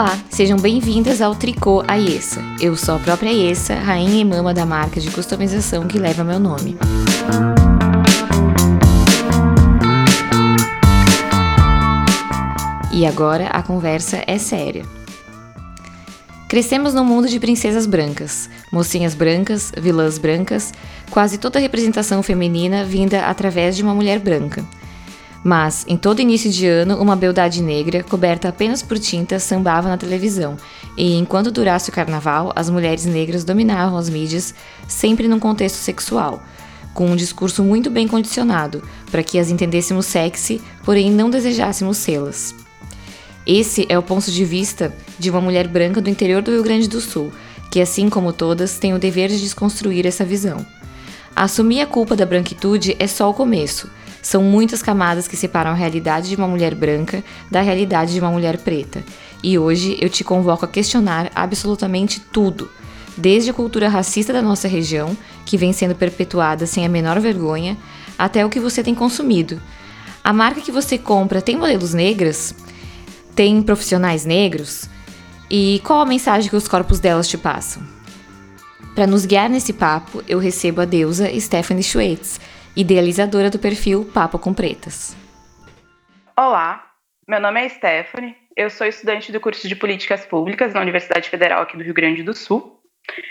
Olá, sejam bem-vindas ao Tricô Aiessa. Eu sou a própria Aiessa, rainha e mama da marca de customização que leva meu nome. E agora a conversa é séria. Crescemos num mundo de princesas brancas, mocinhas brancas, vilãs brancas, quase toda a representação feminina vinda através de uma mulher branca. Mas, em todo início de ano, uma beldade negra, coberta apenas por tinta, sambava na televisão, e enquanto durasse o carnaval, as mulheres negras dominavam as mídias, sempre num contexto sexual, com um discurso muito bem condicionado, para que as entendêssemos sexy, porém não desejássemos sê-las. Esse é o ponto de vista de uma mulher branca do interior do Rio Grande do Sul, que, assim como todas, tem o dever de desconstruir essa visão. Assumir a culpa da branquitude é só o começo. São muitas camadas que separam a realidade de uma mulher branca da realidade de uma mulher preta. E hoje eu te convoco a questionar absolutamente tudo, desde a cultura racista da nossa região, que vem sendo perpetuada sem a menor vergonha, até o que você tem consumido. A marca que você compra tem modelos negras? Tem profissionais negros? E qual a mensagem que os corpos delas te passam? Para nos guiar nesse papo, eu recebo a deusa Stephanie Schweitz, idealizadora do perfil Papo com Pretas. Olá, meu nome é Stephanie, eu sou estudante do curso de Políticas Públicas na Universidade Federal aqui do Rio Grande do Sul.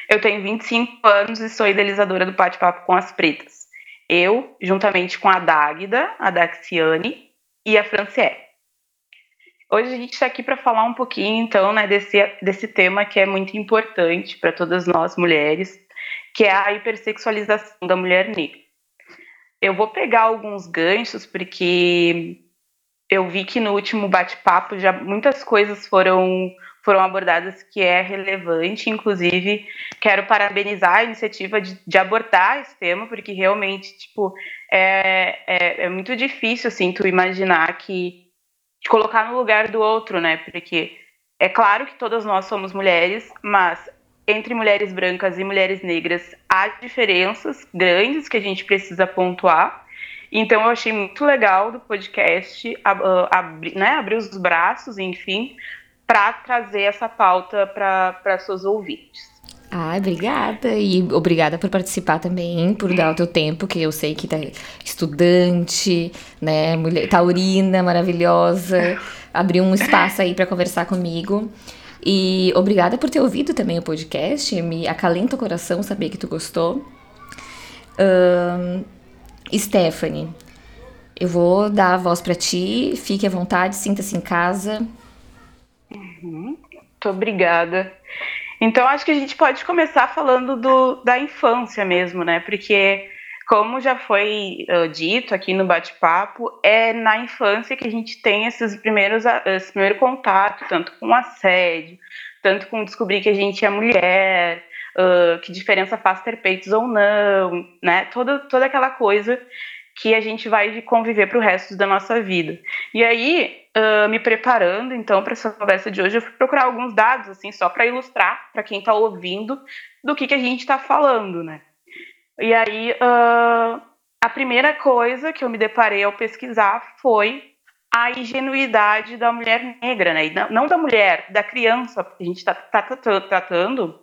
Eu tenho 25 anos e sou idealizadora do Bate-Papo com as Pretas. Eu, juntamente com a Dáguida, a Daxiane e a Franciele. Hoje a gente está aqui para falar um pouquinho, então, né, desse, desse tema que é muito importante para todas nós mulheres, que é a hipersexualização da mulher negra. Eu vou pegar alguns ganchos, porque eu vi que no último bate-papo já muitas coisas foram, foram abordadas que é relevante, inclusive quero parabenizar a iniciativa de, de abordar esse tema, porque realmente, tipo, é, é, é muito difícil, assim, tu imaginar que de colocar no lugar do outro, né? Porque é claro que todas nós somos mulheres, mas entre mulheres brancas e mulheres negras há diferenças grandes que a gente precisa pontuar. Então eu achei muito legal do podcast ah, abrir, né, abrir os braços, enfim, para trazer essa pauta para seus ouvintes. Ah, obrigada. E obrigada por participar também, por dar o teu tempo, que eu sei que tá estudante, né, mulher taurina maravilhosa, abriu um espaço aí para conversar comigo. E obrigada por ter ouvido também o podcast, me acalenta o coração saber que tu gostou. Um, Stephanie, eu vou dar a voz para ti, fique à vontade, sinta-se em casa. Uhum. Muito obrigada. Então, acho que a gente pode começar falando do, da infância mesmo, né? Porque, como já foi uh, dito aqui no bate-papo, é na infância que a gente tem esses primeiros, esse primeiro contato, tanto com assédio, tanto com descobrir que a gente é mulher, uh, que diferença faz ter peitos ou não, né? Toda, toda aquela coisa que a gente vai conviver para o resto da nossa vida. E aí, uh, me preparando então para essa conversa de hoje, eu fui procurar alguns dados assim só para ilustrar para quem está ouvindo do que, que a gente está falando, né? E aí, uh, a primeira coisa que eu me deparei ao pesquisar foi a ingenuidade da mulher negra, né? Não, não da mulher, da criança, porque a gente está tá, tá tratando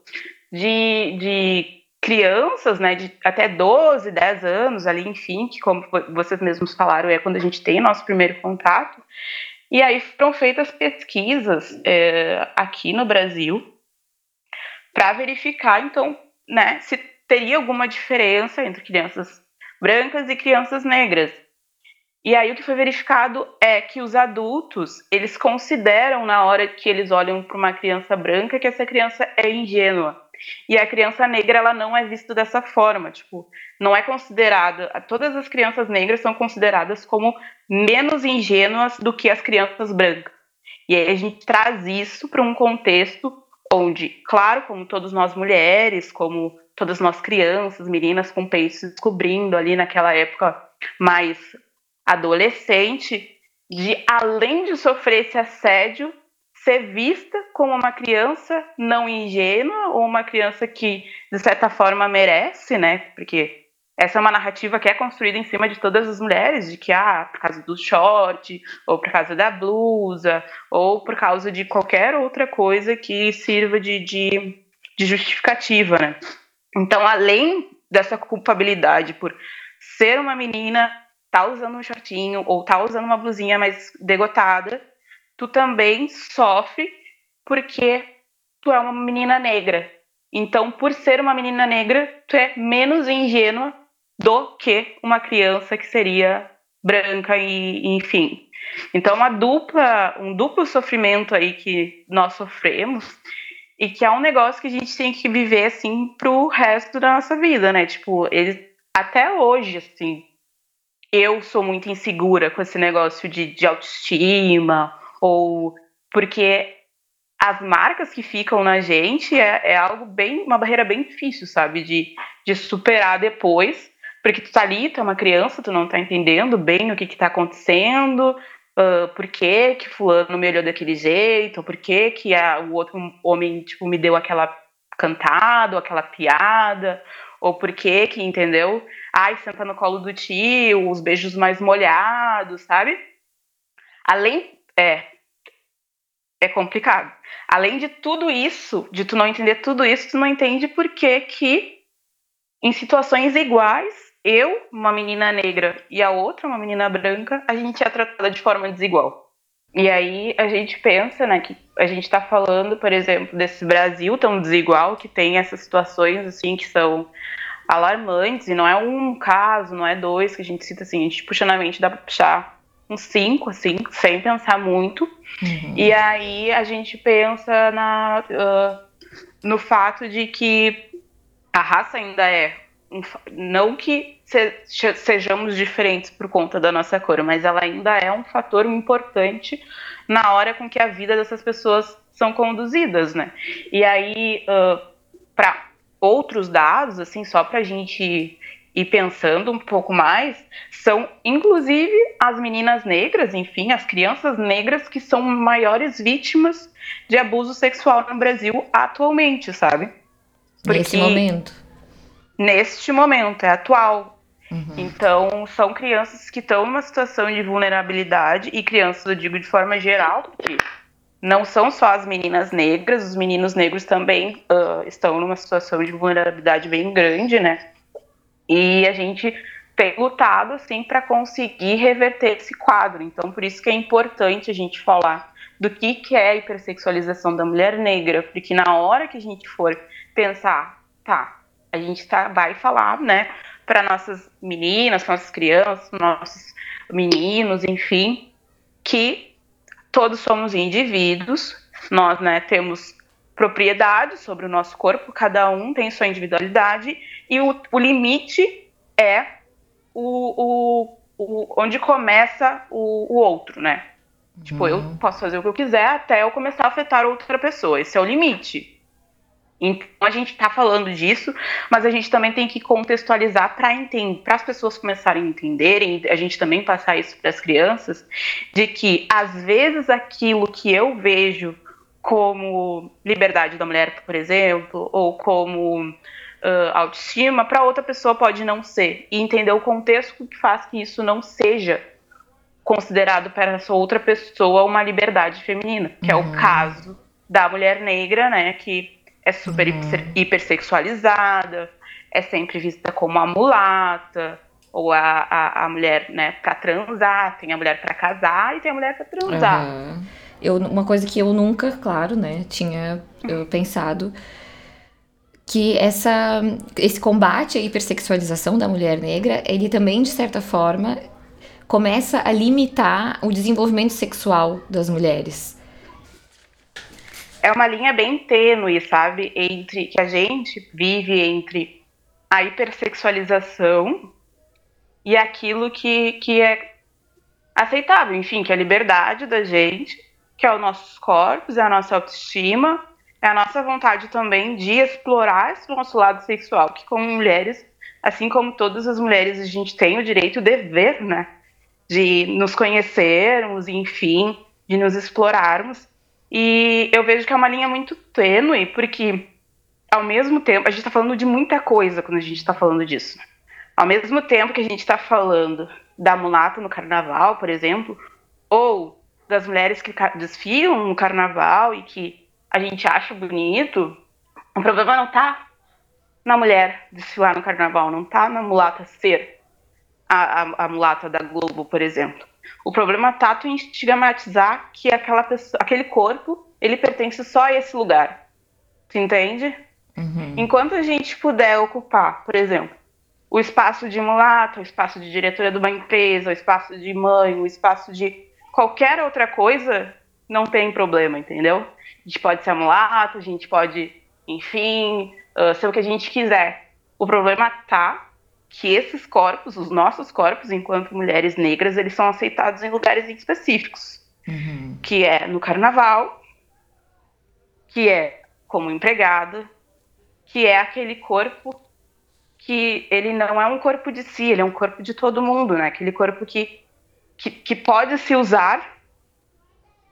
de, de crianças, né, de até 12, 10 anos ali, enfim, que como vocês mesmos falaram, é quando a gente tem nosso primeiro contato. E aí foram feitas pesquisas é, aqui no Brasil para verificar, então, né, se teria alguma diferença entre crianças brancas e crianças negras. E aí o que foi verificado é que os adultos, eles consideram na hora que eles olham para uma criança branca que essa criança é ingênua. E a criança negra ela não é vista dessa forma, tipo, não é considerada, todas as crianças negras são consideradas como menos ingênuas do que as crianças brancas. E aí a gente traz isso para um contexto onde, claro, como todas nós mulheres, como todas nós crianças, meninas com peitos descobrindo ali naquela época mais adolescente, de além de sofrer esse assédio, ser vista como uma criança não ingênua ou uma criança que, de certa forma, merece, né? Porque essa é uma narrativa que é construída em cima de todas as mulheres, de que, ah, por causa do short, ou por causa da blusa, ou por causa de qualquer outra coisa que sirva de, de, de justificativa, né? Então, além dessa culpabilidade por ser uma menina, tá usando um shortinho, ou tá usando uma blusinha mais degotada, tu também sofre porque tu é uma menina negra. Então, por ser uma menina negra, tu é menos ingênua do que uma criança que seria branca e, enfim. Então, uma dupla, um duplo sofrimento aí que nós sofremos e que é um negócio que a gente tem que viver assim pro resto da nossa vida, né? Tipo, ele até hoje, assim, eu sou muito insegura com esse negócio de, de autoestima ou porque as marcas que ficam na gente é, é algo bem, uma barreira bem difícil, sabe, de, de superar depois. Porque tu tá ali, tu é uma criança, tu não tá entendendo bem o que que tá acontecendo, uh, por que que fulano me olhou daquele jeito, por que que a, o outro homem, tipo, me deu aquela cantada, ou aquela piada, ou por que que, entendeu? Ai, senta no colo do tio, os beijos mais molhados, sabe? Além, é, é complicado. Além de tudo isso, de tu não entender tudo isso, tu não entende por que que em situações iguais eu, uma menina negra, e a outra, uma menina branca, a gente é tratada de forma desigual. E aí a gente pensa, né, que a gente está falando, por exemplo, desse Brasil tão desigual, que tem essas situações, assim, que são alarmantes, e não é um caso, não é dois que a gente cita, assim, a gente puxa na mente, dá para puxar uns cinco, assim, sem pensar muito. Uhum. E aí a gente pensa na, uh, no fato de que a raça ainda é não que sejamos diferentes por conta da nossa cor, mas ela ainda é um fator importante na hora com que a vida dessas pessoas são conduzidas, né? E aí, uh, para outros dados, assim, só para a gente ir pensando um pouco mais, são inclusive as meninas negras, enfim, as crianças negras que são maiores vítimas de abuso sexual no Brasil atualmente, sabe? Porque... Nesse momento neste momento, é atual. Uhum. Então, são crianças que estão numa situação de vulnerabilidade, e crianças, eu digo de forma geral, porque não são só as meninas negras, os meninos negros também uh, estão numa situação de vulnerabilidade bem grande, né? E a gente tem lutado, assim, para conseguir reverter esse quadro. Então, por isso que é importante a gente falar do que, que é a hipersexualização da mulher negra, porque na hora que a gente for pensar, tá, a gente tá, vai falar, né, para nossas meninas, nossas crianças, nossos meninos, enfim, que todos somos indivíduos, nós, né, temos propriedade sobre o nosso corpo, cada um tem sua individualidade e o, o limite é o, o, o, onde começa o, o outro, né? Uhum. Tipo, eu uhum. posso fazer o que eu quiser até eu começar a afetar outra pessoa. Esse é o limite. Então a gente está falando disso, mas a gente também tem que contextualizar para entender, para as pessoas começarem a entenderem, a gente também passar isso para as crianças, de que às vezes aquilo que eu vejo como liberdade da mulher, por exemplo, ou como uh, autoestima, para outra pessoa pode não ser. E entender o contexto que faz que isso não seja considerado para essa outra pessoa uma liberdade feminina, que uhum. é o uhum. caso da mulher negra, né, que é super uhum. hipersexualizada, é sempre vista como a mulata, ou a, a, a mulher, né, pra transar, tem a mulher para casar e tem a mulher para transar. Uhum. Eu, uma coisa que eu nunca, claro, né, tinha eu pensado que essa, esse combate à hipersexualização da mulher negra, ele também, de certa forma, começa a limitar o desenvolvimento sexual das mulheres é uma linha bem tênue, sabe? Entre que a gente vive entre a hipersexualização e aquilo que, que é aceitável, enfim, que é a liberdade da gente, que é os nossos corpos, é a nossa autoestima, é a nossa vontade também de explorar esse nosso lado sexual, que como mulheres, assim como todas as mulheres, a gente tem o direito, o dever, né, de nos conhecermos, enfim, de nos explorarmos. E eu vejo que é uma linha muito tênue, porque ao mesmo tempo, a gente está falando de muita coisa quando a gente está falando disso. ao mesmo tempo que a gente está falando da mulata no carnaval, por exemplo, ou das mulheres que desfilam no carnaval e que a gente acha bonito, o problema não está na mulher desfilar no carnaval, não está na mulata ser a, a, a, mulata da Globo, por exemplo. O problema está em estigmatizar que aquela pessoa, aquele corpo, ele pertence só a esse lugar. Tu entende? Uhum. Enquanto a gente puder ocupar, por exemplo, o espaço de mulata, o espaço de diretora de uma empresa, o espaço de mãe, o espaço de qualquer outra coisa, não tem problema, entendeu? A gente pode ser mulata, a gente pode, enfim, uh, ser o que a gente quiser. O problema tá que esses corpos, os nossos corpos, enquanto mulheres negras, eles são aceitados em lugares específicos. Uhum. Que é no carnaval, que é como empregada, que é aquele corpo que ele não é um corpo de si, ele é um corpo de todo mundo, né? Aquele corpo que, que, que pode se usar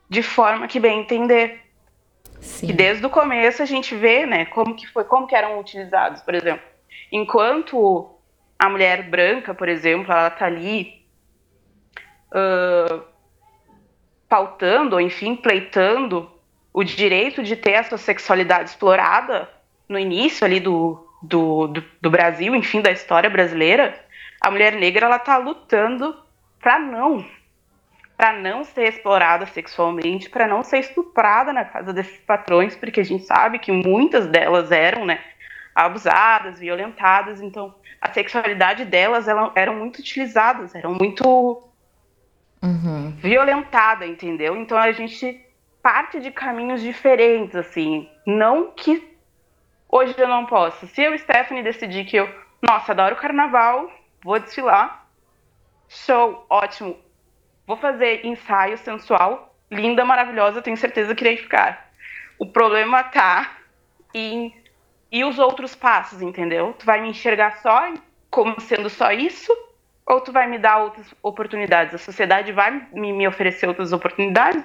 de forma que bem entender. Sim. E desde o começo a gente vê, né, como que foi, como que eram utilizados, por exemplo. Enquanto a mulher branca, por exemplo, ela tá ali uh, pautando, ou enfim, pleitando o direito de ter a sua sexualidade explorada no início ali do, do, do, do Brasil, enfim, da história brasileira, a mulher negra ela tá lutando para não para não ser explorada sexualmente, para não ser estuprada na casa desses patrões, porque a gente sabe que muitas delas eram, né, abusadas, violentadas, então a sexualidade delas eram, eram muito utilizadas, eram muito uhum. violentada, entendeu? Então a gente parte de caminhos diferentes, assim, não que hoje eu não posso. Se eu, Stephanie, decidir que eu, nossa, adoro carnaval, vou desfilar, show, ótimo, vou fazer ensaio sensual, linda, maravilhosa, tenho certeza que irei ficar. O problema tá em e os outros passos, entendeu? Tu vai me enxergar só como sendo só isso ou tu vai me dar outras oportunidades? A sociedade vai me, me oferecer outras oportunidades?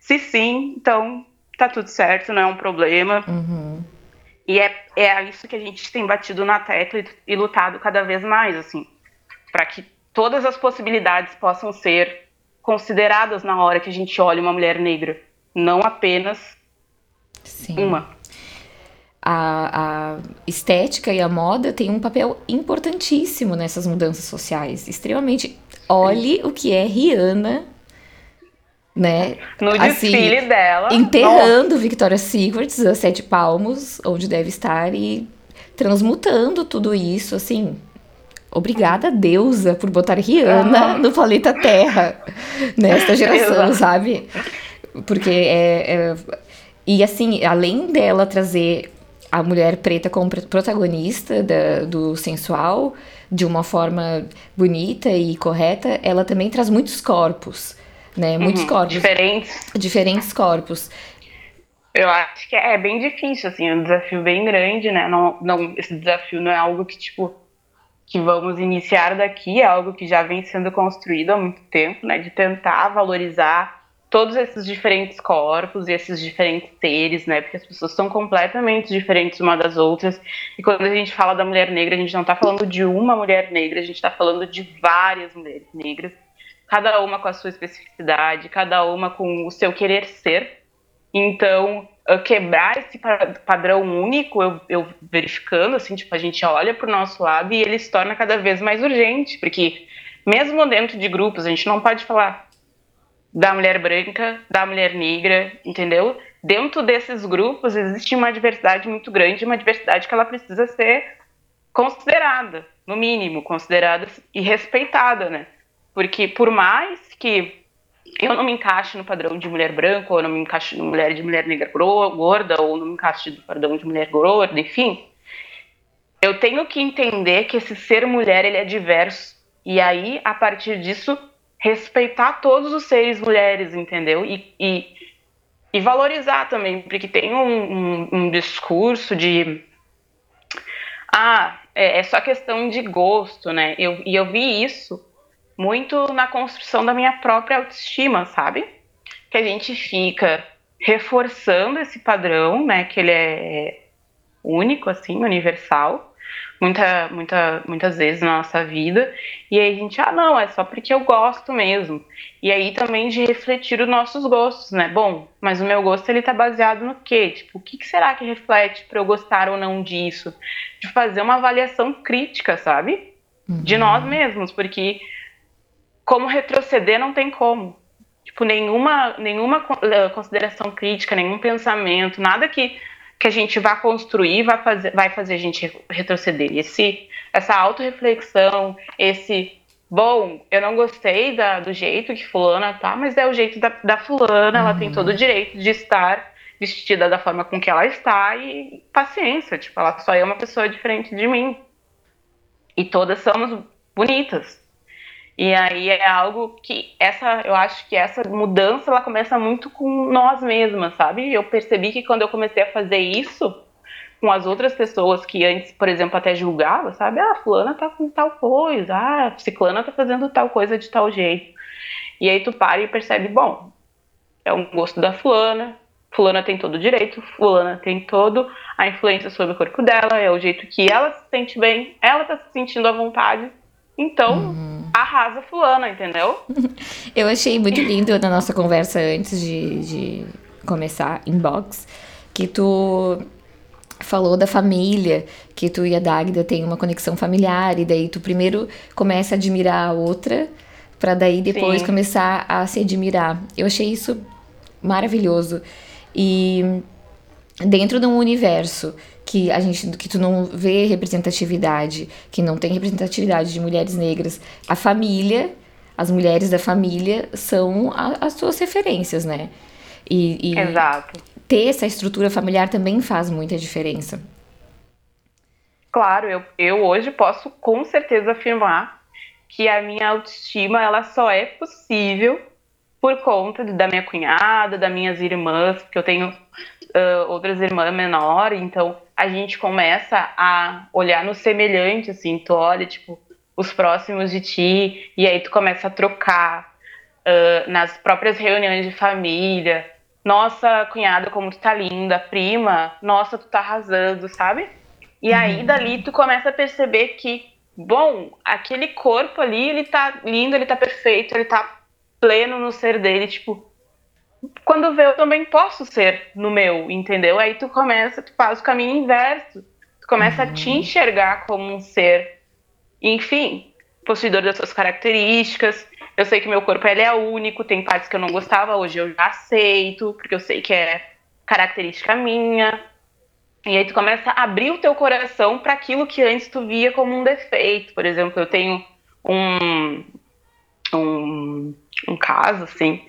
Se sim, então tá tudo certo, não é um problema. Uhum. E é, é isso que a gente tem batido na tecla e, e lutado cada vez mais, assim, para que todas as possibilidades possam ser consideradas na hora que a gente olha uma mulher negra, não apenas Sim. uma. A, a, estética e a moda têm um papel importantíssimo nessas mudanças sociais, extremamente. Olhe o que é Rihanna, né? No assim, desfile dela. Enterrando nossa. Victoria's Secret a sete palmos, onde deve estar, e transmutando tudo isso, assim, Obrigada, deusa, por botar Rihanna no planeta Terra nesta geração, sabe? Porque é, é, E assim, além dela trazer a mulher preta como protagonista da, do sensual de uma forma bonita e correta, ela também traz muitos corpos, né? Muitos uhum, corpos. Diferentes. Diferentes corpos. Eu acho que é bem difícil, assim, é um desafio bem grande, né? Não, não, esse desafio não é algo que, tipo, que vamos iniciar daqui, é algo que já vem sendo construído há muito tempo, né, de tentar valorizar todos esses diferentes corpos e esses diferentes seres, né, porque as pessoas são completamente diferentes uma das outras, e quando a gente fala da mulher negra, a gente não está falando de uma mulher negra, a gente está falando de várias mulheres negras, cada uma com a sua especificidade, cada uma com o seu querer ser, então quebrar esse padrão único, eu, eu, verificando, assim, tipo, a gente olha para o nosso lado e ele se torna cada vez mais urgente, porque mesmo dentro de grupos, a gente não pode falar da mulher branca, da mulher negra, entendeu? Dentro desses grupos existe uma diversidade muito grande, uma diversidade que ela precisa ser considerada, no mínimo, considerada e respeitada, né? Porque por mais que eu não me encaixo no padrão de mulher branca, ou não me encaixo no mulher de mulher negra gorda, ou não me encaixo no padrão de mulher gorda, enfim. Eu tenho que entender que esse ser mulher ele é diverso. E aí, a partir disso, respeitar todos os seres mulheres, entendeu? E, e, e valorizar também, porque tem um, um, um discurso de. Ah, é, é, só questão de gosto, né? Eu, e eu vi isso muito na construção da minha própria autoestima, sabe? Que a gente fica reforçando esse padrão, né? Que ele é único, assim, universal, muita, muita, muitas vezes na nossa vida. E aí a gente, ah, não, é só porque eu gosto mesmo. E aí também de refletir os nossos gostos, né? Bom, mas o meu gosto ele tá baseado no quê? Tipo, o que, que será que reflete para eu gostar ou não disso? De fazer uma avaliação crítica, sabe? Uhum. De nós mesmos, porque como retroceder não tem como. Tipo, nenhuma, nenhuma eh, consideração crítica, nenhum pensamento, nada que, que a gente vá construir vai fazer, vai fazer a gente retroceder. Esse, essa autorreflexão, esse bom, eu não gostei da, do jeito que fulana tá, mas é o jeito da, da fulana, uhum. ela tem todo o direito de estar vestida da forma com que ela está e paciência, tipo, ela só é uma pessoa diferente de mim. E todas somos bonitas. E aí é algo que essa, eu acho que essa mudança ela começa muito com nós mesmas, sabe? Eu percebi que quando eu comecei a fazer isso com as outras pessoas que antes, por exemplo, até julgava, sabe? Ah, fulana tá com tal coisa, ah, ciclana tá fazendo tal coisa de tal jeito. E aí tu para e percebe, bom, é um gosto da fulana, fulana tem todo o direito, fulana tem todo a influência sobre o corpo dela, é o jeito que ela se sente bem, ela tá se sentindo à vontade, então uhum. arrasa fulana, entendeu? Eu achei muito lindo na nossa conversa antes de, de começar inbox que tu falou da família, que tu e a Dagda têm uma conexão familiar, e daí tu primeiro começa a admirar a outra, para daí depois Sim. começar a se admirar. Eu achei isso maravilhoso. E dentro de um universo que a gente que tu não vê representatividade, que não tem representatividade de mulheres negras, a família, as mulheres da família são a, as suas referências, né? E, e Exato. ter essa estrutura familiar também faz muita diferença. Claro, eu, eu hoje posso com certeza afirmar que a minha autoestima ela só é possível por conta da minha cunhada, das minhas irmãs, porque eu tenho uh, outras irmãs menores, então a gente começa a olhar no semelhante, assim, tu olha, tipo, os próximos de ti, e aí tu começa a trocar uh, nas próprias reuniões de família. Nossa, cunhada, como tu tá linda, prima, nossa, tu tá arrasando, sabe? E aí uhum. dali tu começa a perceber que, bom, aquele corpo ali, ele tá lindo, ele tá perfeito, ele tá pleno no ser dele, tipo, quando vê eu também posso ser no meu, entendeu? Aí tu começa, tu faz o caminho inverso. Tu começa uhum. a te uhum. enxergar como um ser, enfim, possuidor das suas características. Eu sei que meu corpo ele é único, tem partes que eu não gostava, hoje eu já aceito, porque eu sei que é característica minha. E aí tu começa a abrir o teu coração para aquilo que antes tu via como um defeito. Por exemplo, eu tenho um, um um caso, assim,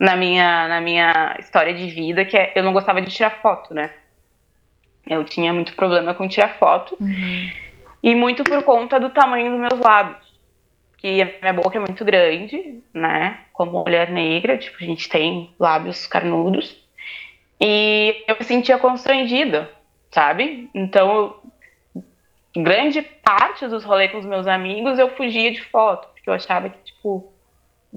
na minha, na minha história de vida, que é, eu não gostava de tirar foto, né? Eu tinha muito problema com tirar foto. Uhum. E muito por conta do tamanho dos meus lábios. Que a minha boca é muito grande, né? Como mulher negra, tipo, a gente tem lábios carnudos. E eu me sentia constrangida, sabe? Então, grande parte dos rolês com os meus amigos eu fugia de foto, porque eu achava que, tipo,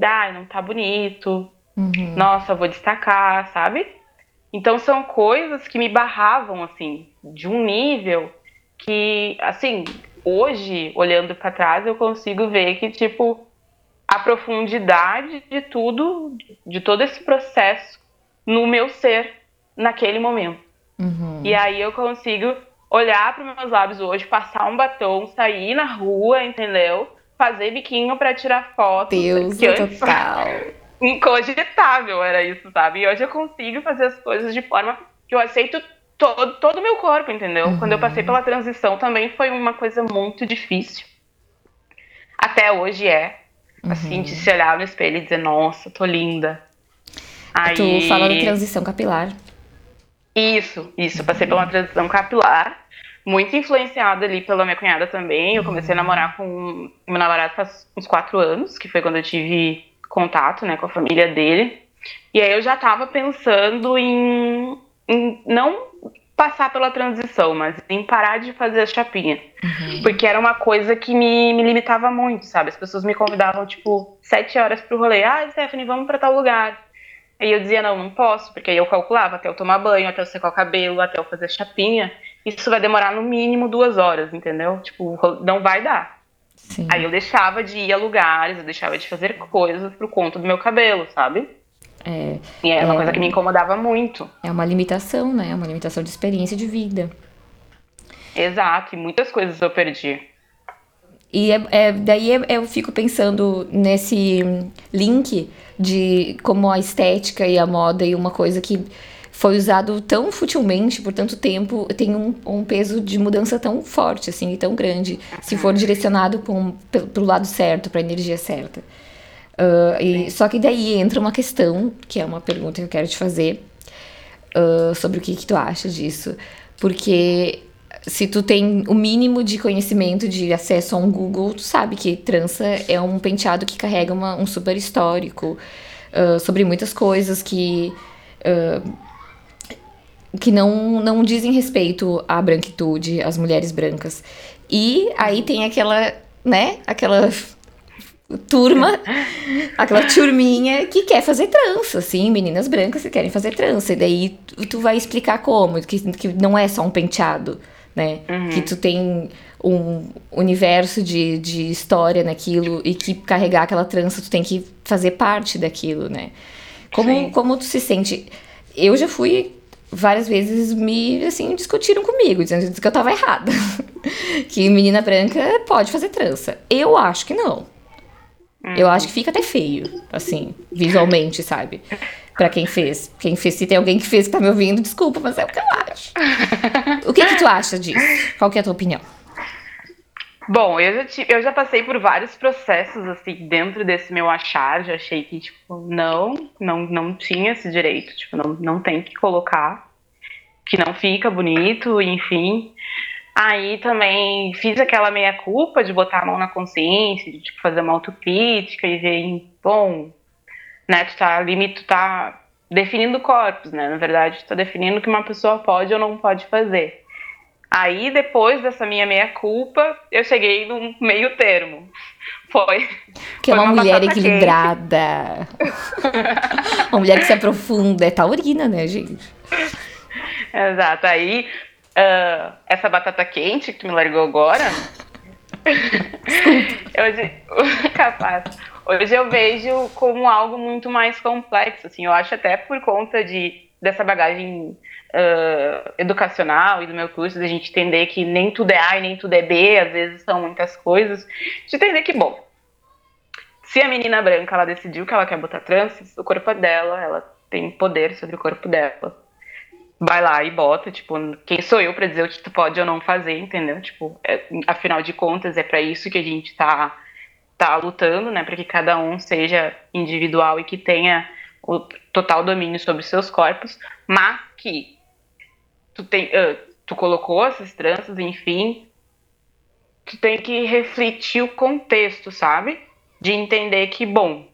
ah, não tá bonito, uhum. nossa, vou destacar, sabe? Então são coisas que me barravam, assim, de um nível que, assim, hoje, olhando para trás, eu consigo ver que, tipo, a profundidade de tudo, de todo esse processo no meu ser naquele momento. Uhum. E aí eu consigo olhar para meus lábios hoje, passar um batom, sair na rua, entendeu? fazer biquinho para tirar foto. Deus, total. Incogitável era isso, sabe? E hoje eu consigo fazer as coisas de forma que eu aceito todo, todo o meu corpo, entendeu? Uhum. Quando eu passei pela transição também foi uma coisa muito difícil. Até hoje é. Assim, uhum. de se olhar no espelho e dizer, nossa, tô linda. Aí... Tu fala da transição capilar. Isso, isso. Eu passei por uma transição capilar muito influenciada ali pela minha cunhada também. Eu comecei a namorar com meu namorado faz uns quatro anos, que foi quando eu tive contato, né, com a família dele. E aí eu já estava pensando em, em, não passar pela transição, mas em parar de fazer a chapinha. Uhum. Porque era uma coisa que me, me limitava muito, sabe? As pessoas me convidavam, tipo, sete horas pro rolê. Ah, Stephanie, vamos para tal lugar. Aí eu dizia, não, não posso, porque aí eu calculava até eu tomar banho, até eu secar o cabelo, até eu fazer a chapinha isso vai demorar no mínimo duas horas, entendeu? Tipo, não vai dar. Sim. Aí eu deixava de ir a lugares, eu deixava de fazer coisas por conta do meu cabelo, sabe? É, e é uma é, coisa que me incomodava muito. É uma limitação, né? É uma limitação de experiência de vida. Exato, e muitas coisas eu perdi. E é, é daí eu fico pensando nesse link de como a estética e a moda e uma coisa que foi usado tão futilmente por tanto tempo tem um, um peso de mudança tão forte assim e tão grande se for direcionado para o lado certo para a energia certa. Uh, e só que daí entra uma questão que é uma pergunta que eu quero te fazer uh, sobre o que, que tu acha disso. Porque se tu tem o mínimo de conhecimento de acesso a um Google, tu sabe que trança é um penteado que carrega uma, um super histórico uh, sobre muitas coisas que uh, que não, não dizem respeito à branquitude, às mulheres brancas. E aí tem aquela, né, aquela turma, aquela turminha que quer fazer trança, assim, meninas brancas que querem fazer trança. E daí tu, vai explicar como, que, que não é só um penteado né? Uhum. Que tu tem um universo de, de história naquilo e que carregar aquela trança tu tem que fazer parte daquilo, né? Como, como tu se sente? Eu já fui várias vezes me assim discutiram comigo, dizendo que eu tava errada. que menina branca pode fazer trança. Eu acho que não. Eu acho que fica até feio, assim, visualmente, sabe? Pra quem fez. Quem fez, se tem alguém que fez que tá me ouvindo, desculpa, mas é o que eu acho. o que que tu acha disso? Qual que é a tua opinião? Bom, eu já, tive, eu já passei por vários processos, assim, dentro desse meu achar. Já achei que, tipo, não, não, não tinha esse direito. Tipo, não, não tem que colocar. Que não fica bonito, enfim. Aí também fiz aquela meia-culpa de botar a mão na consciência, de, tipo, fazer uma autocrítica e ver, bom, né? Tu tá ali, tu tá definindo corpos, né? Na verdade, tu tá definindo o que uma pessoa pode ou não pode fazer. Aí, depois dessa minha meia-culpa, eu cheguei num meio termo. Foi. Que é uma, uma mulher equilibrada. uma mulher que se aprofunda. É taurina, né, gente? Exato. Aí, uh, essa batata quente que tu me largou agora. eu, capaz. Hoje eu vejo como algo muito mais complexo, assim, eu acho até por conta de, dessa bagagem uh, educacional e do meu curso, da gente entender que nem tudo é A e nem tudo é B, às vezes são muitas coisas, de entender que, bom, se a menina branca, ela decidiu que ela quer botar tranças, o corpo é dela, ela tem poder sobre o corpo dela, vai lá e bota, tipo, quem sou eu para dizer o que tu pode ou não fazer, entendeu? Tipo, é, afinal de contas, é para isso que a gente tá tá lutando, né, para que cada um seja individual e que tenha o total domínio sobre seus corpos, mas que tu tem, uh, tu colocou essas tranças, enfim, tu tem que refletir o contexto, sabe? De entender que, bom,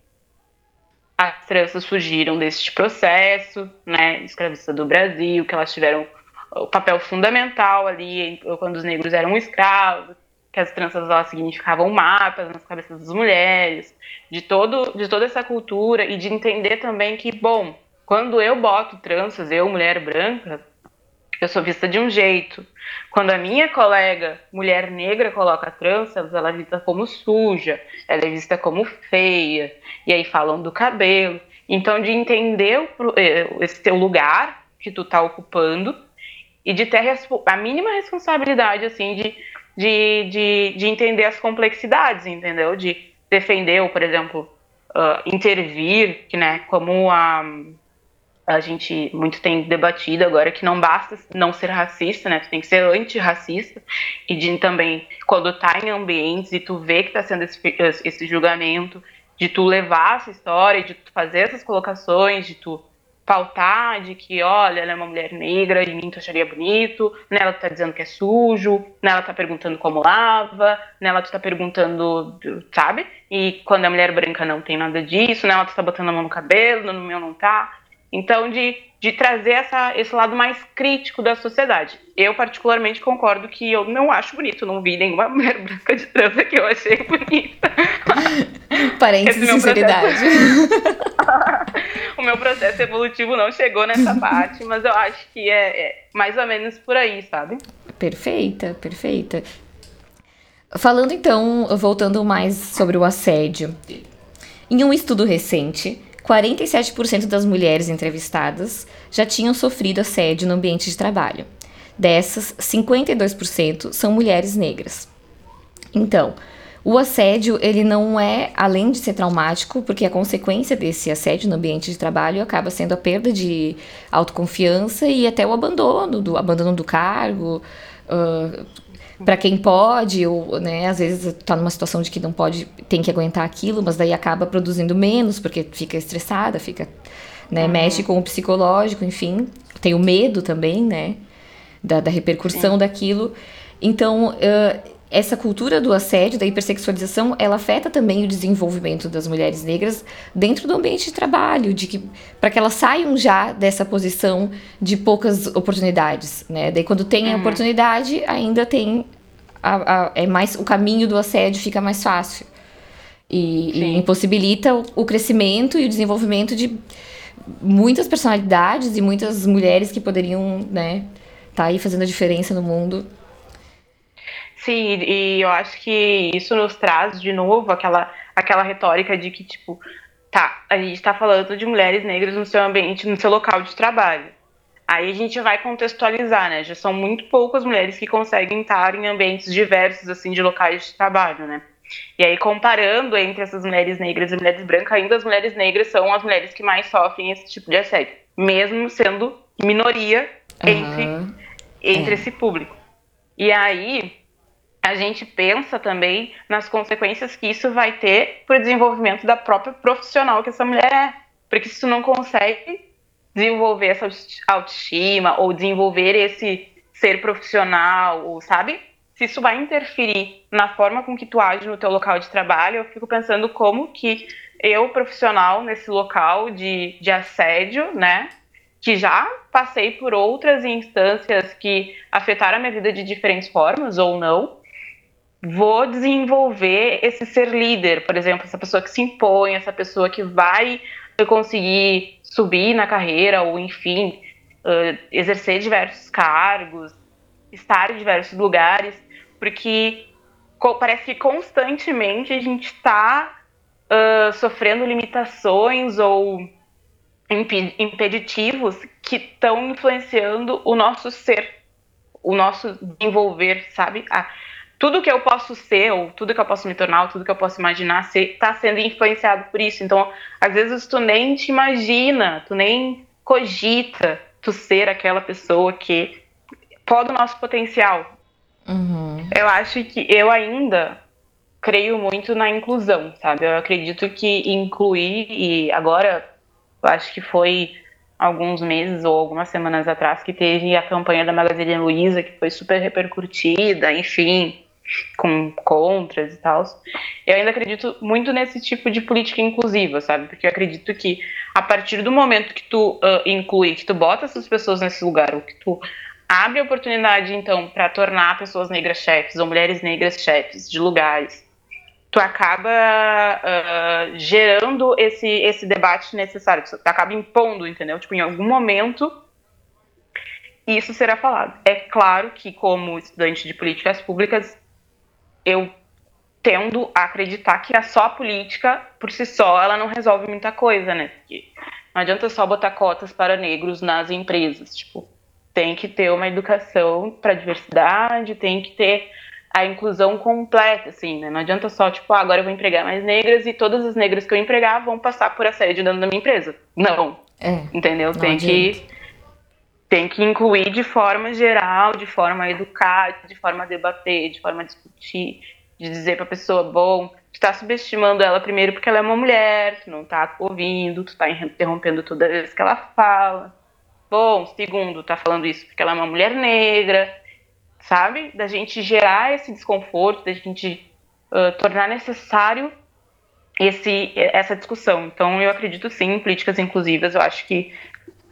as tranças surgiram deste processo, né, escravista do Brasil, que elas tiveram o papel fundamental ali quando os negros eram escravos, que as tranças elas significavam mapas nas cabeças das mulheres, de todo de toda essa cultura e de entender também que, bom, quando eu boto tranças, eu, mulher branca, eu sou vista de um jeito. Quando a minha colega, mulher negra, coloca tranças, ela é vista como suja, ela é vista como feia, e aí falam do cabelo. Então, de entender eh, esse teu lugar que tu tá ocupando e de ter a mínima responsabilidade, assim, de de, de, de entender as complexidades, entendeu? De defender ou, por exemplo, uh, intervir, que, né, como a, a gente muito tem debatido agora, que não basta não ser racista, né? Tu tem que ser antirracista e de também, quando tá em ambientes e tu vê que tá sendo esse, esse julgamento, de tu levar essa história, de tu fazer essas colocações, de tu pautar de que, olha, ela é uma mulher negra, de mim tu acharia bonito, nela tu tá dizendo que é sujo, nela tá perguntando como lava, nela tu tá perguntando, sabe? E quando a mulher branca não tem nada disso, nela tu tá botando a mão no cabelo, no meu não tá. Então, de, de trazer essa, esse lado mais crítico da sociedade. Eu, particularmente, concordo que eu não acho bonito. Não vi nenhuma mulher branca de trança que eu achei bonita. Parênteses de sinceridade. o meu processo evolutivo não chegou nessa parte, mas eu acho que é, é mais ou menos por aí, sabe? Perfeita, perfeita. Falando então, voltando mais sobre o assédio. Em um estudo recente, 47% das mulheres entrevistadas já tinham sofrido assédio no ambiente de trabalho. Dessas, 52% são mulheres negras. Então, o assédio, ele não é, além de ser traumático, porque a consequência desse assédio no ambiente de trabalho acaba sendo a perda de autoconfiança e até o abandono do abandono do cargo. Uh, para quem pode, ou, né, às vezes está numa situação de que não pode, tem que aguentar aquilo, mas daí acaba produzindo menos, porque fica estressada, fica, né, uhum. mexe com o psicológico, enfim. Tem o medo também, né? da, da repercussão Sim. daquilo. Então, uh, essa cultura do assédio, da hipersexualização, ela afeta também o desenvolvimento das mulheres negras dentro do ambiente de trabalho, de que para que elas saiam já dessa posição de poucas oportunidades, né? Daí quando tem a uhum. oportunidade, ainda tem a, a, é mais o caminho do assédio fica mais fácil e, e impossibilita o, o crescimento e o desenvolvimento de muitas personalidades e muitas mulheres que poderiam, né, tá aí fazendo a diferença no mundo. Sim, e eu acho que isso nos traz de novo aquela, aquela retórica de que, tipo, tá, a gente está falando de mulheres negras no seu ambiente, no seu local de trabalho. Aí a gente vai contextualizar, né? Já são muito poucas mulheres que conseguem estar em ambientes diversos, assim, de locais de trabalho, né? E aí, comparando entre essas mulheres negras e mulheres brancas, ainda as mulheres negras são as mulheres que mais sofrem esse tipo de assédio, mesmo sendo minoria entre uhum entre é. esse público. E aí a gente pensa também nas consequências que isso vai ter para o desenvolvimento da própria profissional que essa mulher é. Porque se tu não consegue desenvolver essa autoestima ou desenvolver esse ser profissional, ou, sabe? Se isso vai interferir na forma com que tu age no teu local de trabalho, eu fico pensando como que eu, profissional, nesse local de, de assédio, né? que já passei por outras instâncias que afetaram a minha vida de diferentes formas ou não, vou desenvolver esse ser líder, por exemplo, essa pessoa que se impõe, essa pessoa que vai conseguir subir na carreira ou, enfim, uh, exercer diversos cargos, estar em diversos lugares, porque parece que constantemente a gente está uh, sofrendo limitações ou impeditivos que estão influenciando o nosso ser, o nosso desenvolver, sabe? Tudo que eu posso ser, ou tudo que eu posso me tornar, ou tudo que eu posso imaginar ser, está sendo influenciado por isso. Então, às vezes tu nem te imagina, tu nem cogita tu ser aquela pessoa que pode o nosso potencial. Uhum. Eu acho que eu ainda creio muito na inclusão, sabe? Eu acredito que incluir e agora eu acho que foi alguns meses ou algumas semanas atrás que teve a campanha da Magazine Luiza, que foi super repercutida, enfim, com contras e tal. Eu ainda acredito muito nesse tipo de política inclusiva, sabe? Porque eu acredito que a partir do momento que tu uh, inclui, que tu bota essas pessoas nesse lugar, ou que tu abre a oportunidade, então, para tornar pessoas negras chefes ou mulheres negras chefes de lugares, tu acaba uh, gerando esse, esse debate necessário, tu acaba impondo, entendeu? Tipo, em algum momento isso será falado. É claro que, como estudante de políticas públicas, eu tendo a acreditar que a só a política, por si só, ela não resolve muita coisa, né? Porque não adianta só botar cotas para negros nas empresas. Tipo, tem que ter uma educação para diversidade, tem que ter a inclusão completa, assim, né? Não adianta só, tipo, ah, agora eu vou empregar mais negras e todas as negras que eu empregar vão passar por assédio dentro da minha empresa. Não. É, entendeu? Não tem adianta. que tem que incluir de forma geral, de forma a educar, de forma a debater, de forma a discutir, de dizer para a pessoa, bom, tu está subestimando ela primeiro porque ela é uma mulher, tu não está ouvindo, tu está interrompendo toda vez que ela fala. Bom, segundo, tá falando isso porque ela é uma mulher negra, sabe? Da gente gerar esse desconforto, da gente uh, tornar necessário esse, essa discussão. Então, eu acredito sim em políticas inclusivas. Eu acho que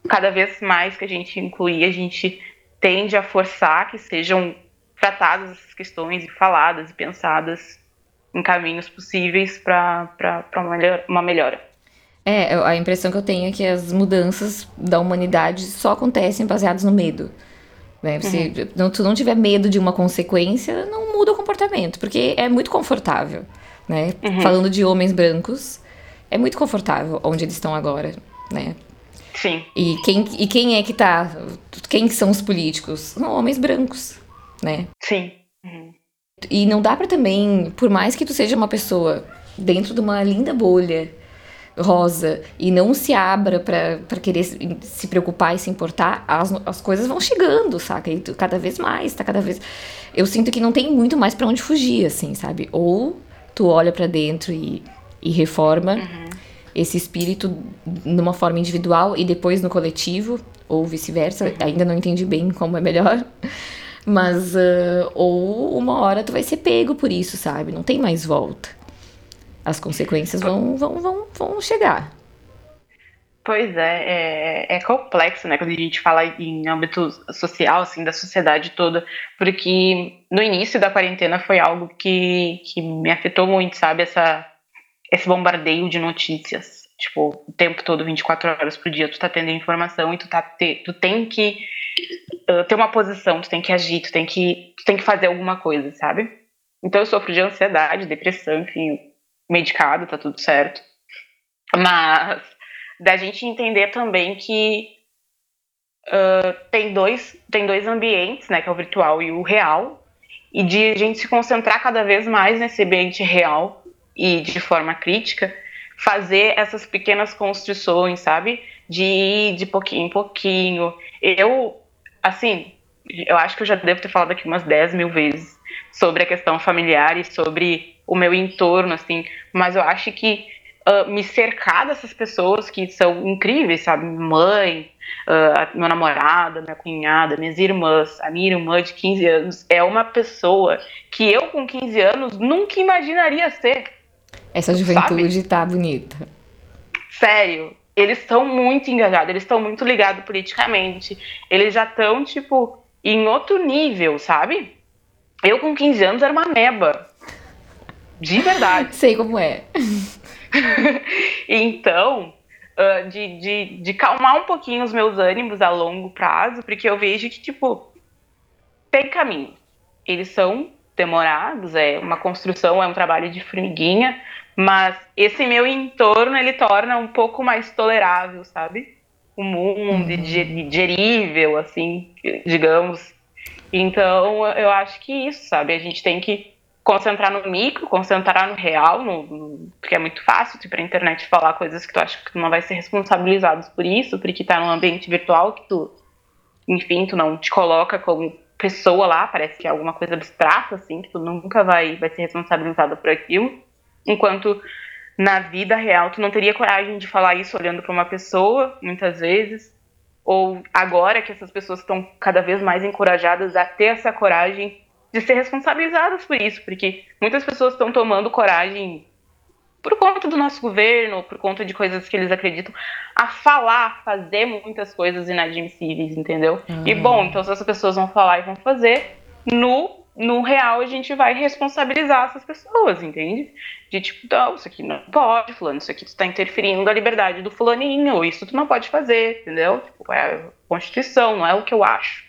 cada vez mais que a gente incluir, a gente tende a forçar que sejam tratadas essas questões e faladas e pensadas em caminhos possíveis para uma, uma melhora. É, a impressão que eu tenho é que as mudanças da humanidade só acontecem baseadas no medo Né? Se uhum. não, tu não tiver medo de uma consequência, não muda o comportamento, porque é muito confortável. Né? Uhum. Falando de homens brancos, é muito confortável onde eles estão agora, né? Sim. E quem, e quem é que tá? Quem são os políticos? São homens brancos, né? Sim. Uhum. E não dá para também, por mais que tu seja uma pessoa dentro de uma linda bolha rosa e não se abra para querer se preocupar e se importar, as, as coisas vão chegando, saca? E tu, cada vez mais, tá cada vez. Eu sinto que não tem muito mais para onde fugir, assim, sabe? Ou tu olha para dentro e, e reforma. Uhum esse espírito numa forma individual e depois no coletivo, ou vice-versa. Uhum. Ainda não entendi bem como é melhor. Mas, uh, ou uma hora tu vai ser pego por isso, sabe? Não tem mais volta. As consequências vão, vão, vão, vão chegar. Pois é, é, é, complexo, né, quando a gente fala em âmbito social, assim, da sociedade toda, porque no início da quarentena foi algo que, que me afetou muito, sabe, essa, esse bombardeio de notícias. Tipo, o tempo todo, 24 horas por dia, tu tá tendo informação e tu, tá te, tu tem que uh, ter uma posição, tu tem que agir, tu tem que, tu tem que fazer alguma coisa, sabe? Então eu sofro de ansiedade, depressão, enfim, medicado, tá tudo certo. Mas da gente entender também que uh, tem, dois, tem dois ambientes, né, que é o virtual e o real, e de a gente se concentrar cada vez mais nesse ambiente real e de forma crítica, fazer essas pequenas construções, sabe? De ir de pouquinho em pouquinho. Eu, assim, eu acho que eu já devo ter falado aqui umas 10 mil vezes sobre a questão familiar e sobre o meu entorno, assim, mas eu acho que uh, me cercar dessas pessoas que são incríveis, sabe? Mãe, uh, meu namorado, minha cunhada, minhas irmãs, a minha irmã de 15 anos, é uma pessoa que eu com 15 anos nunca imaginaria ser. Essa juventude sabe? tá bonita. Sério, eles estão muito engajados, eles estão muito ligados politicamente. Eles já estão, tipo, em outro nível, sabe? Eu com 15 anos era uma meba. De verdade. Sei como é. então, uh, de, de, de calmar um pouquinho os meus ânimos a longo prazo, porque eu vejo que, tipo, tem caminho. Eles são demorados, é uma construção, é um trabalho de formiguinha, mas esse meu entorno, ele torna um pouco mais tolerável, sabe? O mundo, uhum. digerível, assim, digamos. Então, eu acho que isso, sabe? A gente tem que concentrar no micro, concentrar no real, no, no, porque é muito fácil tu ir pra internet falar coisas que tu acha que tu não vai ser responsabilizado por isso, porque tá num ambiente virtual que tu, enfim, tu não te coloca como pessoa lá, parece que é alguma coisa abstrata, assim, que tu nunca vai, vai ser responsabilizado por aquilo. Enquanto na vida real tu não teria coragem de falar isso olhando para uma pessoa, muitas vezes, ou agora que essas pessoas estão cada vez mais encorajadas a ter essa coragem de ser responsabilizadas por isso, porque muitas pessoas estão tomando coragem por conta do nosso governo, por conta de coisas que eles acreditam, a falar, fazer muitas coisas inadmissíveis, entendeu? Uhum. E bom, então se essas pessoas vão falar e vão fazer, no no real a gente vai responsabilizar essas pessoas, entende? De tipo, não, isso aqui não pode, fulano, isso aqui tu tá interferindo na liberdade do fulaninho, isso tu não pode fazer, entendeu? Tipo, é a Constituição, não é o que eu acho.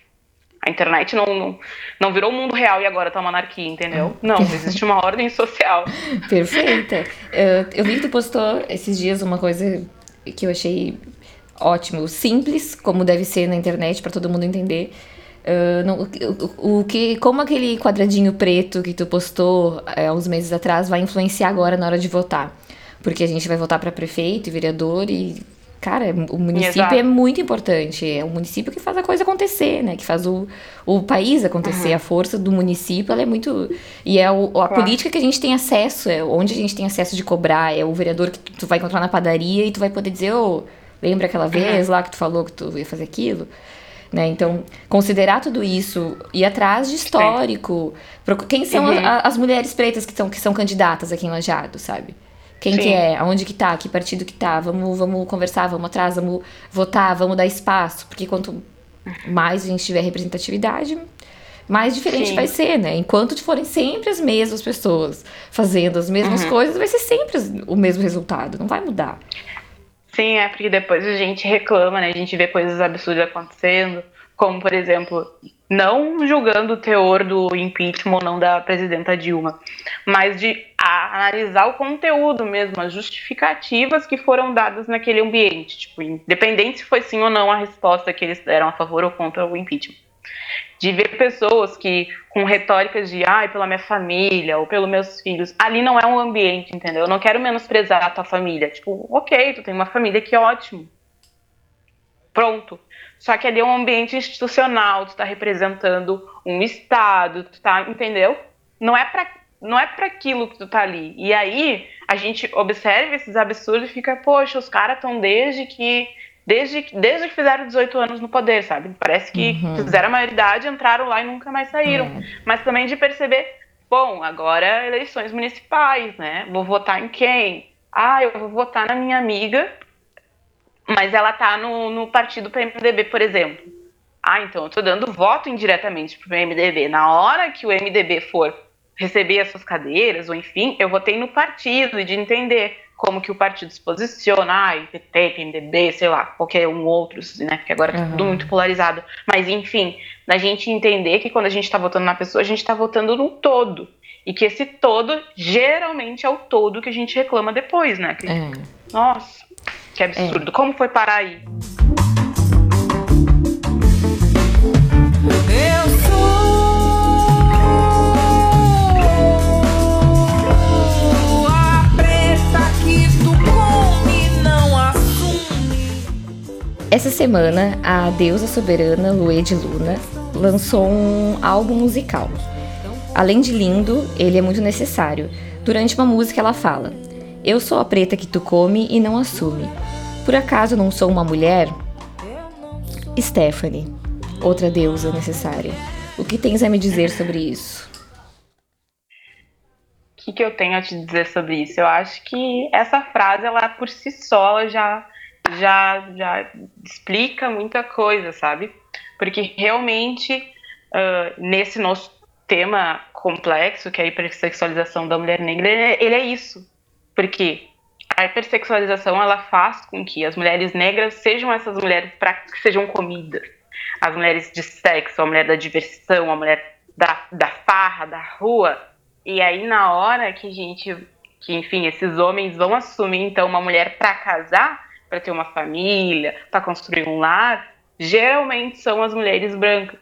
A internet não, não, não virou o mundo real e agora tá uma anarquia, entendeu? Não, existe uma ordem social. Perfeita. Eu vi que tu postou esses dias uma coisa que eu achei ótimo, simples, como deve ser na internet para todo mundo entender Uh, não, o, o, que, como aquele quadradinho preto que tu postou é, uns meses atrás vai influenciar agora na hora de votar? Porque a gente vai votar para prefeito e vereador e, cara, o município Exato. é muito importante. É o município que faz a coisa acontecer, né? Que faz o, o país acontecer. Uhum. A força do município, ela é muito... E é o, a claro. política que a gente tem acesso, é onde a gente tem acesso de cobrar. É o vereador que tu vai encontrar na padaria e tu vai poder dizer, ô, oh, lembra aquela vez uhum. lá que tu falou que tu ia fazer aquilo? Né? Então, considerar tudo isso, ir atrás de histórico. Quem são uhum. as, as, mulheres pretas que são, que são candidatas aqui em Lajado, sabe? Quem Sim. que é? Aonde que tá? Que partido que tá? Vamos, vamos conversar, vamos atrás, vamos votar, vamos dar espaço. Porque quanto mais a gente tiver representatividade, mais diferente Sim. vai ser, né? Enquanto forem sempre as mesmas pessoas fazendo as mesmas uhum. coisas, vai ser sempre o mesmo resultado, não vai mudar. Sim, é porque depois a gente reclama, né? A gente vê coisas absurdas acontecendo, como por exemplo, não julgando o teor do impeachment ou não da presidenta Dilma, mas de analisar o conteúdo mesmo, as justificativas que foram dadas naquele ambiente, tipo, independente se foi sim ou não a resposta que eles deram a favor ou contra o impeachment. De ver pessoas que, com retóricas de, ai, pela minha família ou pelos meus filhos, ali não é um ambiente, entendeu? Eu não quero menosprezar a tua família. Tipo, ok, tu tem uma família que ótimo. Pronto só que ali é um ambiente institucional, tu tá representando um estado, tu tá, entendeu? Não é para não é para aquilo que tu tá ali. E aí a gente observa esses absurdos e fica, poxa, os caras estão desde que desde, desde que fizeram 18 anos no poder, sabe? Parece que uhum. fizeram a maioridade, entraram lá e nunca mais saíram. Uhum. Mas também de perceber, bom, agora eleições municipais, né? Vou votar em quem? Ah, eu vou votar na minha amiga mas ela tá no, no partido PMDB, por exemplo. Ah, então eu tô dando voto indiretamente pro MDB. Na hora que o MDB for receber as suas cadeiras, ou enfim, eu votei no partido e de entender como que o partido se posiciona, ah, PT, PMDB, sei lá, qualquer um outro, né, porque agora tá uhum. tudo muito polarizado. Mas, enfim, da gente entender que quando a gente está votando na pessoa, a gente está votando no todo. E que esse todo, geralmente, é o todo que a gente reclama depois, né? Que, é. Nossa, que absurdo. É. Como foi parar aí? Eu sou a preta que come, não assume. Essa semana, a deusa soberana Luê de Luna lançou um álbum musical. Além de lindo, ele é muito necessário. Durante uma música, ela fala: Eu sou a preta que tu come e não assume. Por acaso não sou uma mulher? Stephanie, outra deusa necessária. O que tens a me dizer sobre isso? O que, que eu tenho a te dizer sobre isso? Eu acho que essa frase, ela por si só, já, já, já explica muita coisa, sabe? Porque realmente, uh, nesse nosso tema complexo, que é a hipersexualização da mulher negra, ele é isso. Porque a hipersexualização ela faz com que as mulheres negras sejam essas mulheres para que sejam comidas. As mulheres de sexo, a mulher da diversão, a mulher da, da farra, da rua. E aí, na hora que a gente, que enfim, esses homens vão assumir então uma mulher para casar, para ter uma família, para construir um lar, geralmente são as mulheres brancas.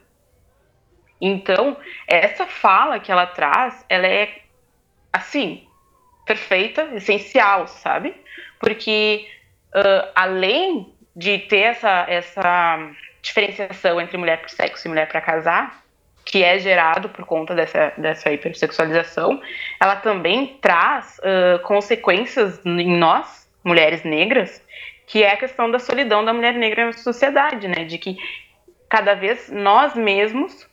Então, essa fala que ela traz, ela é assim, perfeita, essencial, sabe? Porque uh, além de ter essa, essa diferenciação entre mulher para sexo e mulher para casar, que é gerado por conta dessa, dessa hipersexualização, ela também traz uh, consequências em nós, mulheres negras, que é a questão da solidão da mulher negra na sociedade, né? De que cada vez nós mesmos,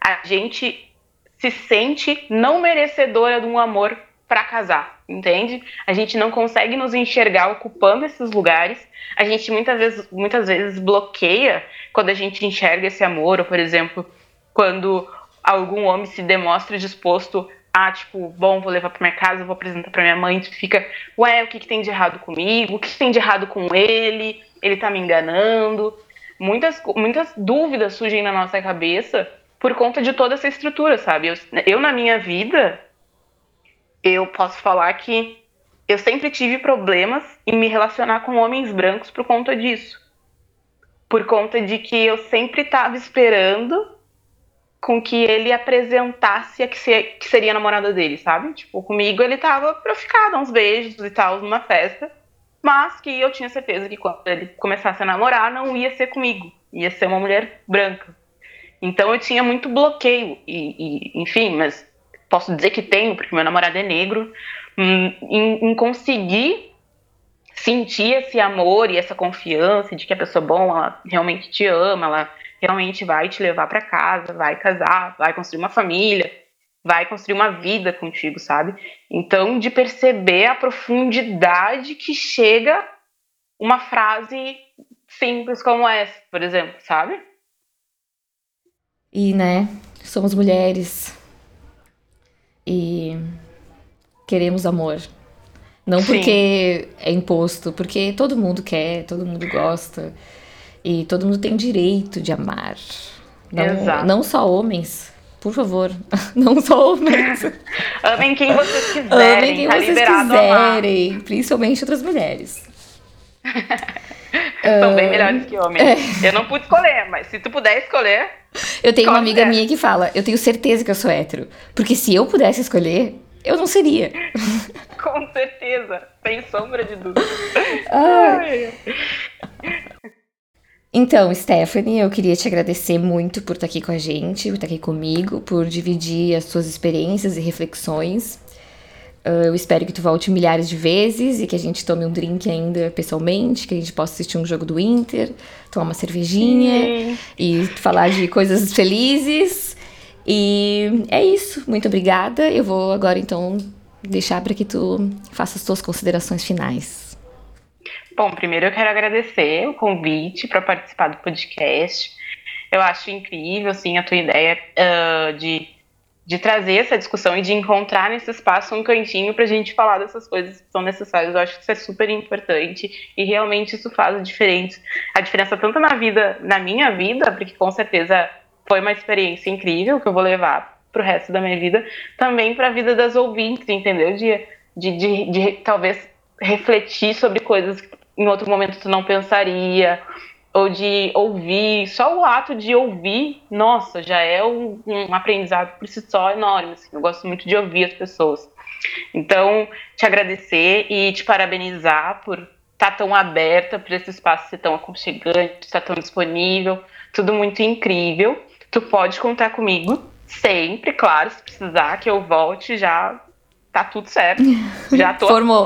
a gente se sente não merecedora de um amor para casar, entende? A gente não consegue nos enxergar ocupando esses lugares. A gente muitas vezes, muitas vezes bloqueia quando a gente enxerga esse amor, ou por exemplo, quando algum homem se demonstra disposto a, tipo, bom, vou levar para minha casa, vou apresentar para minha mãe, tu fica, ué, o que, que tem de errado comigo? O que, tem de errado com ele? Ele tá me enganando? Muitas, muitas dúvidas surgem na nossa cabeça por conta de toda essa estrutura, sabe? Eu, eu na minha vida, eu posso falar que eu sempre tive problemas em me relacionar com homens brancos por conta disso. Por conta de que eu sempre estava esperando com que ele apresentasse a que, seria a namorada dele, sabe? Tipo, comigo ele tava pra ficar, dar uns beijos e tal numa festa, mas que eu tinha certeza que quando ele começasse a namorar, não ia ser comigo, ia ser uma mulher branca. Então eu tinha muito bloqueio, e, e enfim, mas posso dizer que tenho, porque meu namorado é negro, hum, em, em conseguir sentir esse amor e essa confiança de que a pessoa é bom, ela realmente te ama, ela realmente vai te levar para casa, vai casar, vai construir uma família, vai construir uma vida contigo, sabe? Então, de perceber a profundidade que chega uma frase simples como essa, por exemplo, sabe? E, né, somos mulheres, e queremos amor. Não Sim. porque é imposto, porque todo mundo quer, todo mundo gosta e todo mundo tem direito de amar. Não, Exato. não só homens. Por favor, não só homens. Amem quem vocês quiserem. Amem quem tá vocês quiserem, principalmente outras mulheres. São bem melhores que homens. É. Eu não pude escolher, mas se tu puder escolher. Eu tenho uma amiga é. minha que fala: Eu tenho certeza que eu sou hétero. Porque se eu pudesse escolher, eu não seria. Com certeza, sem sombra de dúvida. Ai. Então, Stephanie, eu queria te agradecer muito por estar aqui com a gente, por estar aqui comigo, por dividir as suas experiências e reflexões. Uh, eu espero que tu volte milhares de vezes e que a gente tome um drink ainda pessoalmente, que a gente possa assistir um jogo do Inter, tomar uma cervejinha Sim. e falar de coisas felizes. E é isso. Muito obrigada. Eu vou agora então deixar para que tu faça as tuas considerações finais. Bom, primeiro eu quero agradecer o convite para participar do podcast. Eu acho incrível, assim, a tua ideia uh, de de trazer essa discussão e de encontrar nesse espaço um cantinho para a gente falar dessas coisas que são necessárias. Eu acho que isso é super importante e realmente isso faz a diferença. A diferença tanto na vida, na minha vida, porque com certeza foi uma experiência incrível que eu vou levar para o resto da minha vida, também para a vida das ouvintes, entendeu? De, de, de, de talvez refletir sobre coisas que em outro momento tu não pensaria, ou de ouvir, só o ato de ouvir, nossa, já é um, um aprendizado por si só enorme. Assim, eu gosto muito de ouvir as pessoas. Então, te agradecer e te parabenizar por estar tá tão aberta para esse espaço ser tão aconchegante, estar tão disponível, tudo muito incrível. Tu pode contar comigo sempre, claro, se precisar que eu volte, já tá tudo certo. Já tô Formou.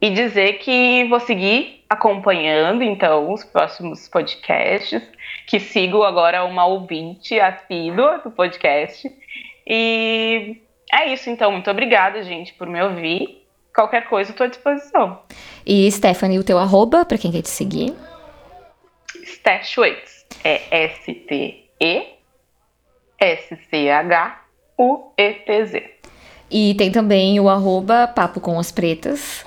E dizer que vou seguir acompanhando então os próximos podcasts, que sigo agora uma ouvinte assídua do podcast. E é isso então, muito obrigada, gente, por me ouvir. Qualquer coisa, estou à disposição. E Stephanie, o teu arroba, para quem quer te seguir? Stashwaits. É S-T-E S-C-H-U-E-T-Z. E tem também o arroba Papo com as Pretas,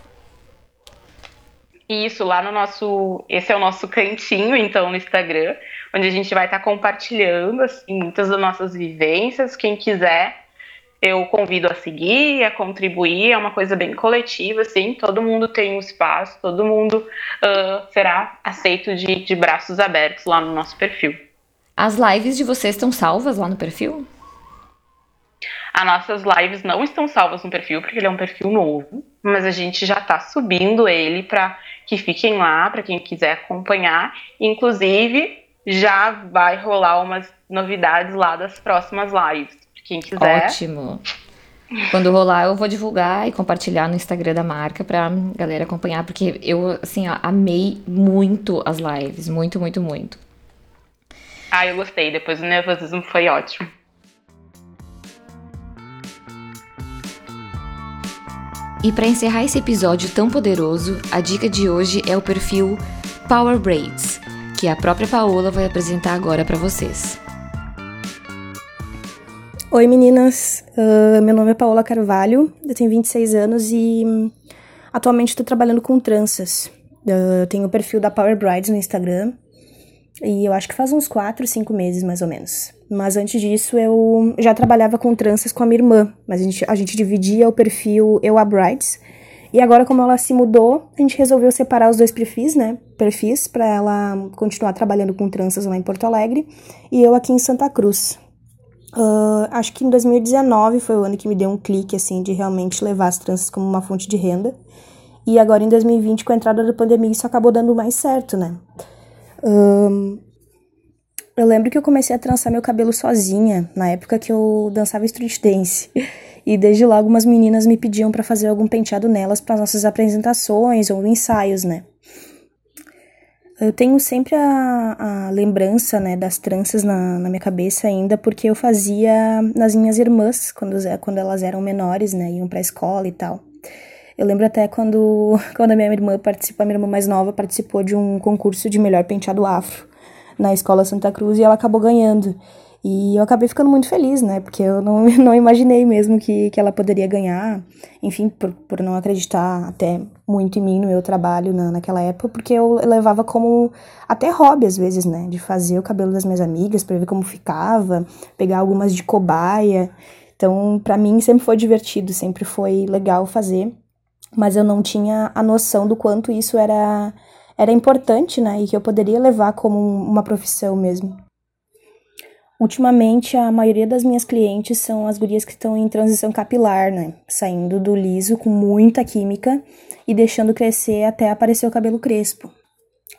isso, lá no nosso. Esse é o nosso cantinho, então, no Instagram, onde a gente vai estar tá compartilhando, assim, muitas das nossas vivências. Quem quiser, eu convido a seguir, a contribuir. É uma coisa bem coletiva, assim. Todo mundo tem um espaço, todo mundo uh, será aceito de, de braços abertos lá no nosso perfil. As lives de vocês estão salvas lá no perfil? As nossas lives não estão salvas no perfil, porque ele é um perfil novo, mas a gente já está subindo ele para que fiquem lá, para quem quiser acompanhar. Inclusive, já vai rolar umas novidades lá das próximas lives. Quem quiser. Ótimo. Quando rolar, eu vou divulgar e compartilhar no Instagram da marca pra galera acompanhar, porque eu, assim, ó, amei muito as lives. Muito, muito, muito. Ah, eu gostei. Depois o nervosismo foi ótimo. E para encerrar esse episódio tão poderoso, a dica de hoje é o perfil Power Braids, que a própria Paola vai apresentar agora para vocês. Oi meninas, uh, meu nome é Paola Carvalho, eu tenho 26 anos e um, atualmente estou trabalhando com tranças. Uh, eu tenho o perfil da Power Brides no Instagram e eu acho que faz uns 4, 5 meses mais ou menos. Mas antes disso eu já trabalhava com tranças com a minha irmã, mas a gente, a gente dividia o perfil eu a Brides. E agora, como ela se mudou, a gente resolveu separar os dois perfis, né? Perfis, para ela continuar trabalhando com tranças lá em Porto Alegre e eu aqui em Santa Cruz. Uh, acho que em 2019 foi o ano que me deu um clique, assim, de realmente levar as tranças como uma fonte de renda. E agora em 2020, com a entrada da pandemia, isso acabou dando mais certo, né? Uh, eu lembro que eu comecei a trançar meu cabelo sozinha, na época que eu dançava street dance. E desde lá algumas meninas me pediam para fazer algum penteado nelas para nossas apresentações ou ensaios, né? Eu tenho sempre a, a lembrança, né, das tranças na, na, minha cabeça ainda, porque eu fazia nas minhas irmãs, quando, quando elas eram menores, né, iam pra escola e tal. Eu lembro até quando, quando a minha irmã participou, a minha irmã mais nova participou de um concurso de melhor penteado afro na Escola Santa Cruz e ela acabou ganhando. E eu acabei ficando muito feliz, né? Porque eu não, não imaginei mesmo que, que ela poderia ganhar. Enfim, por, por não acreditar até muito em mim, no meu trabalho na, naquela época, porque eu levava como até hobby às vezes, né? De fazer o cabelo das minhas amigas para ver como ficava, pegar algumas de cobaia. Então, para mim sempre foi divertido, sempre foi legal fazer. Mas eu não tinha a noção do quanto isso era, era importante, né? E que eu poderia levar como uma profissão mesmo. Ultimamente, a maioria das minhas clientes são as gurias que estão em transição capilar, né? Saindo do liso com muita química e deixando crescer até aparecer o cabelo crespo.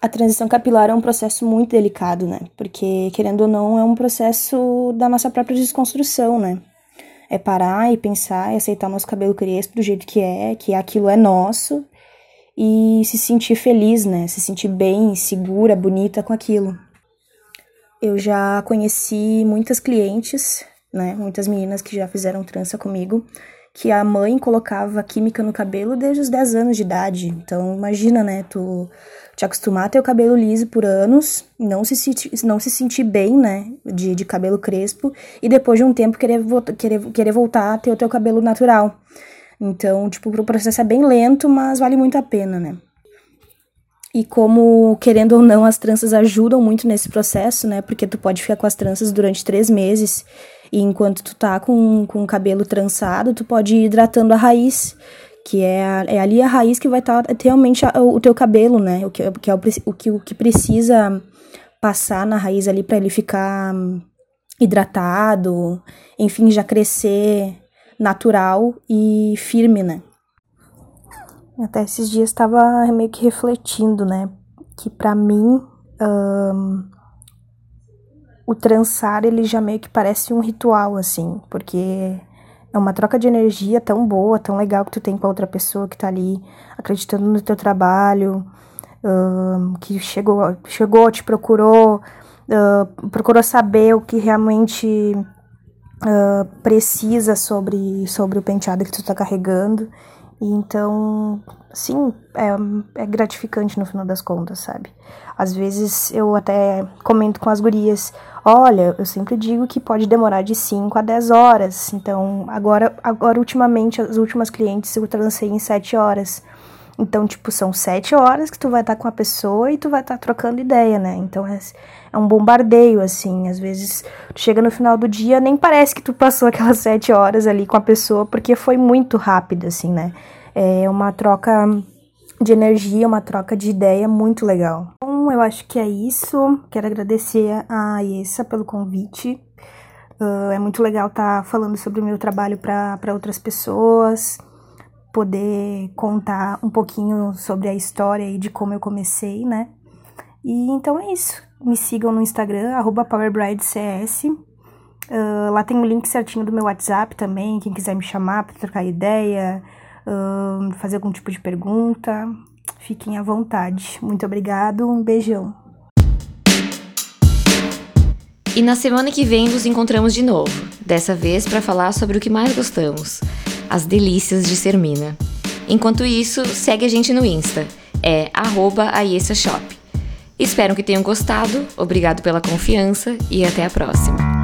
A transição capilar é um processo muito delicado, né? Porque, querendo ou não, é um processo da nossa própria desconstrução, né? É parar e pensar e aceitar nosso cabelo crespo do jeito que é, que aquilo é nosso e se sentir feliz, né? Se sentir bem, segura, bonita com aquilo. Eu já conheci muitas clientes, né, muitas meninas que já fizeram trança comigo, que a mãe colocava química no cabelo desde os 10 anos de idade. Então, imagina, né, tu te acostumar a ter o cabelo liso por anos, não se, não se sentir bem, né, de, de cabelo crespo, e depois de um tempo querer, querer, querer voltar a ter o teu cabelo natural. Então, tipo, o processo é bem lento, mas vale muito a pena, né. E como, querendo ou não, as tranças ajudam muito nesse processo, né? Porque tu pode ficar com as tranças durante três meses. E enquanto tu tá com, com o cabelo trançado, tu pode ir hidratando a raiz. Que é, a, é ali a raiz que vai estar tá, realmente a, o teu cabelo, né? O que, que é o, o, que, o que precisa passar na raiz ali para ele ficar hidratado, enfim, já crescer natural e firme, né? Até esses dias estava meio que refletindo, né? Que para mim um, o trançar ele já meio que parece um ritual, assim, porque é uma troca de energia tão boa, tão legal que tu tem com a outra pessoa que tá ali acreditando no teu trabalho, um, que chegou, chegou, te procurou, uh, procurou saber o que realmente uh, precisa sobre, sobre o penteado que tu tá carregando. E então, sim, é, é gratificante no final das contas, sabe? Às vezes eu até comento com as gurias, olha, eu sempre digo que pode demorar de 5 a 10 horas. Então, agora, agora ultimamente, as últimas clientes eu lancei em 7 horas. Então, tipo, são 7 horas que tu vai estar tá com a pessoa e tu vai estar tá trocando ideia, né? Então é, é um bombardeio, assim. Às vezes, tu chega no final do dia, nem parece que tu passou aquelas 7 horas ali com a pessoa, porque foi muito rápido, assim, né? É uma troca de energia, uma troca de ideia muito legal. Então, eu acho que é isso. Quero agradecer a Iessa pelo convite. Uh, é muito legal estar tá falando sobre o meu trabalho para outras pessoas, poder contar um pouquinho sobre a história e de como eu comecei, né? E então é isso. Me sigam no Instagram, PowerBrideCS. Uh, lá tem o link certinho do meu WhatsApp também, quem quiser me chamar para trocar ideia, uh, fazer algum tipo de pergunta, fiquem à vontade. Muito obrigado, um beijão. E na semana que vem nos encontramos de novo, dessa vez para falar sobre o que mais gostamos, as delícias de Sermina. Enquanto isso, segue a gente no Insta, é @aiessashop. Espero que tenham gostado, obrigado pela confiança e até a próxima.